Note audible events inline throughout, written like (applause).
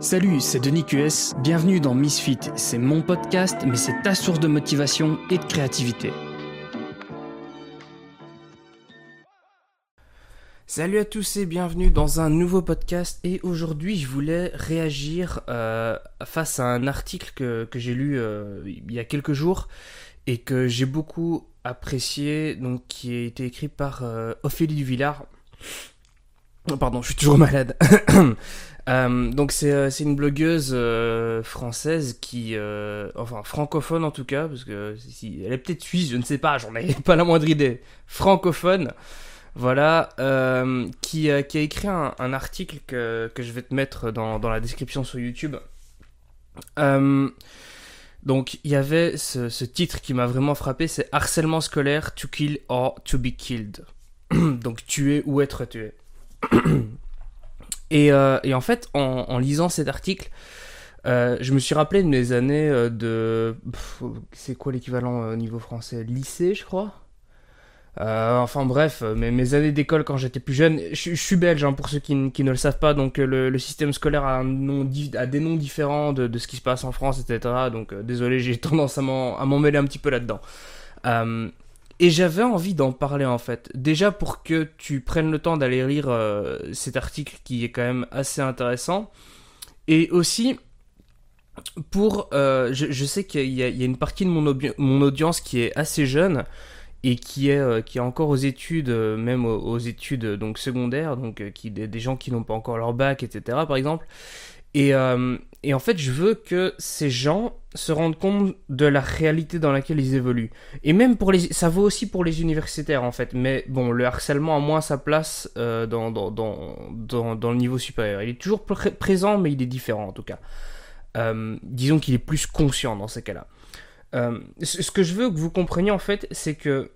Salut, c'est Denis QS, bienvenue dans Misfit. C'est mon podcast, mais c'est ta source de motivation et de créativité. Salut à tous et bienvenue dans un nouveau podcast. Et aujourd'hui, je voulais réagir euh, face à un article que, j'ai lu euh, il y a quelques jours et que j'ai beaucoup apprécié, donc qui a été écrit par euh, Ophélie Duvillard. Oh, pardon, je suis toujours malade. (clears throat) Euh, donc c'est euh, une blogueuse euh, française qui, enfin francophone en tout cas, parce que si, elle est peut-être suisse, je ne sais pas, j'en ai (laughs) pas la moindre idée. Francophone, voilà, qui, qui, a écrit un, article que, que, je vais te mettre dans, dans la description sur YouTube. donc il y avait ce, ce titre qui m'a vraiment frappé, c'est harcèlement scolaire, to kill or to be killed. (clears throat) donc tuer ou être tué. (clears throat) Euh, et, en fait, en, lisant cet article, euh, je me suis rappelé de mes années euh, de. C'est quoi l'équivalent au niveau français? Lycée, je crois? Enfin bref, mes, années d'école quand j'étais plus jeune, je, suis belge hein, pour ceux qui, ne le savent pas, donc le, système scolaire a, des noms différents de, ce qui se passe en France, etc. Donc désolé, j'ai (laughs) tendance à m'en mêler un petit peu là-dedans. Et j'avais envie d'en parler en fait. Déjà pour que tu prennes le temps d'aller lire euh, cet article qui est quand même assez intéressant. Et aussi pour... Euh, je, sais qu'il y, a une partie de mon, audience qui est assez jeune et qui est, euh, qui est encore aux études, même aux, études donc secondaires, donc qui, des gens qui n'ont pas encore leur bac, etc. par exemple. Et, et en fait, je veux que ces gens se rendent compte de la réalité dans laquelle ils évoluent. Et même pour les, ça vaut aussi pour les universitaires en fait. Mais bon, le harcèlement a moins sa place euh, dans, dans, dans, dans, le niveau supérieur. Il est toujours présent, mais il est différent en tout cas. Euh, disons qu'il est plus conscient dans ces cas-là. Euh, ce que je veux que vous compreniez en fait, c'est que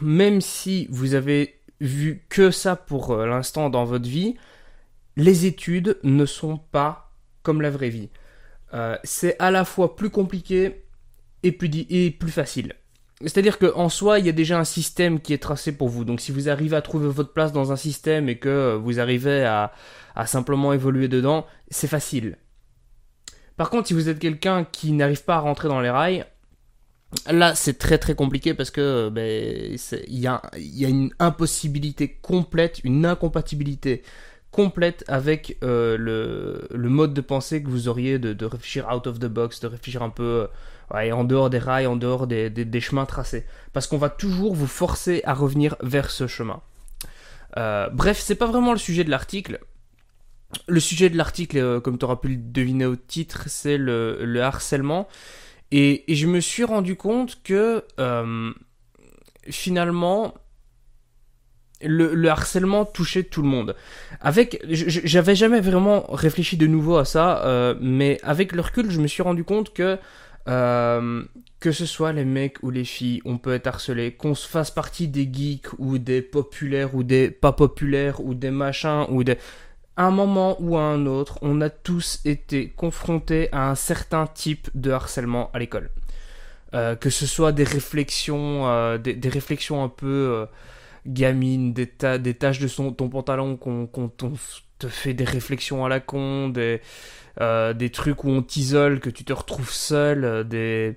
même si vous avez vu que ça pour l'instant dans votre vie, les études ne sont pas comme la vraie vie. Euh, c'est à la fois plus compliqué et plus, facile. C'est-à-dire qu'en soi, il y a déjà un système qui est tracé pour vous. Donc si vous arrivez à trouver votre place dans un système et que vous arrivez à, simplement évoluer dedans, c'est facile. Par contre, si vous êtes quelqu'un qui n'arrive pas à rentrer dans les rails, là c'est très très compliqué parce que ben, il y a une impossibilité complète, une incompatibilité complète avec euh, le, mode de pensée que vous auriez de, réfléchir out of the box, de réfléchir un peu euh, en dehors des rails, en dehors des, chemins tracés. Parce qu'on va toujours vous forcer à revenir vers ce chemin. Euh, bref, c'est pas vraiment le sujet de l'article. Le sujet de l'article, comme tu auras pu le deviner au titre, c'est le, harcèlement. Et, et, je me suis rendu compte que finalement, le, harcèlement touchait tout le monde. Avec, j'avais jamais vraiment réfléchi de nouveau à ça, euh, mais avec le recul, je me suis rendu compte que euh, que ce soit les mecs ou les filles, on peut être harcelé, qu'on se fasse partie des geeks ou des populaires ou des pas populaires ou des machins ou des un moment ou un autre, on a tous été confrontés à un certain type de harcèlement à l'école. Euh, que ce soit des réflexions, des, réflexions un peu gamine, des, des taches de son, ton pantalon qu'on te fait des réflexions à la con, des, euh, des trucs où on t'isole, que tu te retrouves seul, euh, des...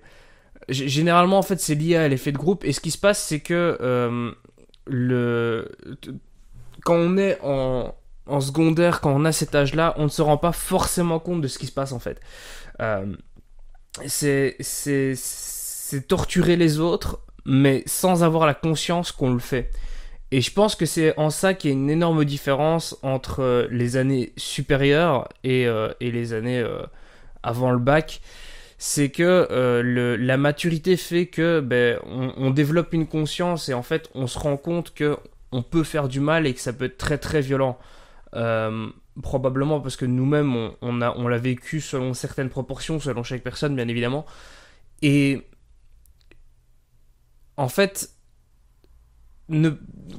Généralement, en fait, c'est lié à l'effet de groupe, et ce qui se passe, c'est que euh, le... quand on est en, en secondaire, quand on a cet âge-là, on ne se rend pas forcément compte de ce qui se passe, en fait. c'est torturer les autres, mais sans avoir la conscience qu'on le fait. Et je pense que c'est en ça qu'il y a une énorme différence entre euh, les années supérieures et, euh, les années euh, avant le bac. C'est que la maturité fait que ben, on, développe une conscience et en fait on se rend compte que on peut faire du mal et que ça peut être très très violent. probablement parce que nous-mêmes on l'a vécu selon certaines proportions, selon chaque personne bien évidemment. Et en fait,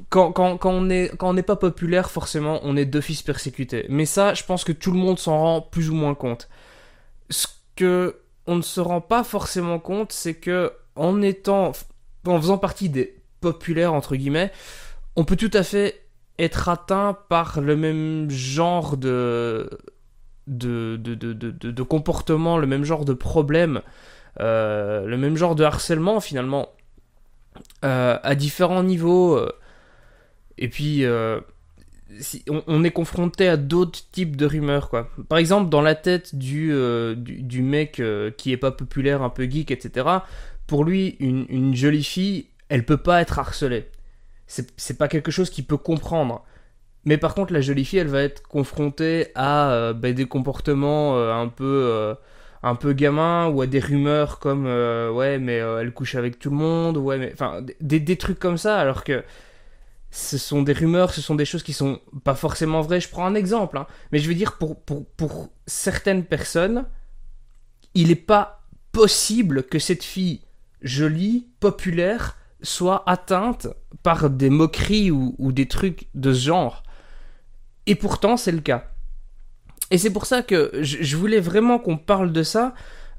quand, on n'est pas populaire, forcément, on est d'office persécuté. Mais ça, je pense que tout le monde s'en rend plus ou moins compte. Ce que on ne se rend pas forcément compte, c'est que en en faisant partie des populaires entre guillemets, on peut tout à fait être atteint par le même genre de, de comportement, le même genre de problème, euh, le même genre de harcèlement finalement, euh, à différents niveaux. euh, et puis, euh, si- on, est confronté à d'autres types de rumeurs, quoi. Par exemple, dans la tête du, du, mec qui est pas populaire, un peu geek, etc., pour lui, une, jolie fille, elle peut pas être harcelée. C'est pas quelque chose qu'il peut comprendre. Mais par contre, la jolie fille, elle va être confrontée à ben, des comportements un peu un peu gamins ou à des rumeurs comme euh, ouais mais euh, elle couche avec tout le monde ouais mais enfin des, des trucs comme ça alors que ce sont des rumeurs, ce sont des choses qui sont pas forcément vraies. Je prends un exemple, hein. mais je veux dire pour, pour, pour certaines personnes, il n'est pas possible que cette fille jolie, populaire, soit atteinte par des moqueries ou, ou des trucs de ce genre. Et pourtant, c'est le cas. Et c'est pour ça que je, voulais vraiment qu'on parle de ça,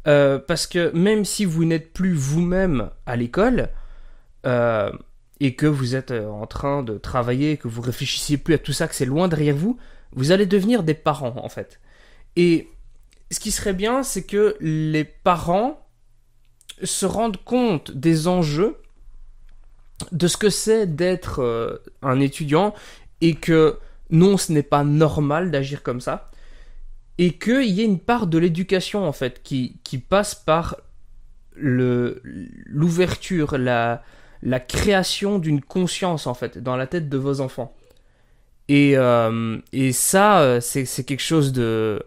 euh, parce que même si vous n'êtes plus vous-même à l'école, euh, et que vous êtes euh, en train de travailler, que vous réfléchissiez plus à tout ça, que c'est loin derrière vous, vous allez devenir des parents en fait. Et ce qui serait bien, c'est que les parents se rendent compte des enjeux de ce que c'est d'être euh, un étudiant et que non, ce n'est pas normal d'agir comme ça et qu'il y ait une part de l'éducation en fait qui, passe par l'ouverture, la, création d'une conscience en fait dans la tête de vos enfants. Et, euh, ça, euh, c'est quelque chose de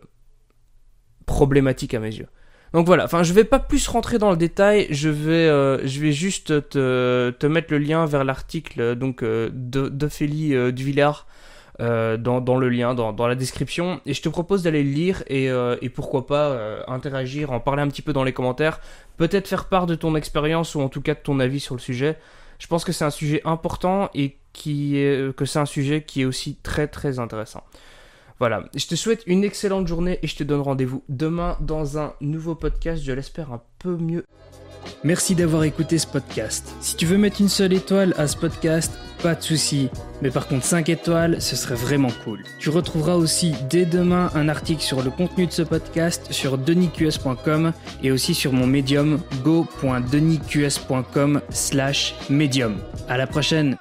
problématique à mes yeux. Donc voilà, enfin je vais pas plus rentrer dans le détail, je vais, euh, je vais juste te, mettre le lien vers l'article donc d'Ophélie Duvillard euh, dans, le lien, dans, la description, et je te propose d'aller le lire et, euh, pourquoi pas euh, interagir, en parler un petit peu dans les commentaires, peut-être faire part de ton expérience ou en tout cas de ton avis sur le sujet. Je pense que c'est un sujet important et que c'est un sujet qui est aussi très très intéressant. Voilà, je te souhaite une excellente journée et je te donne rendez-vous demain dans un nouveau podcast, je l'espère un peu mieux. Merci d'avoir écouté ce podcast. Si tu veux mettre une seule étoile à ce podcast, pas de souci. Mais par contre 5 étoiles, ce serait vraiment cool. Tu retrouveras aussi dès demain un article sur le contenu de ce podcast sur denisqs.com et aussi sur mon médium go.denisqs.com slash médium. À la prochaine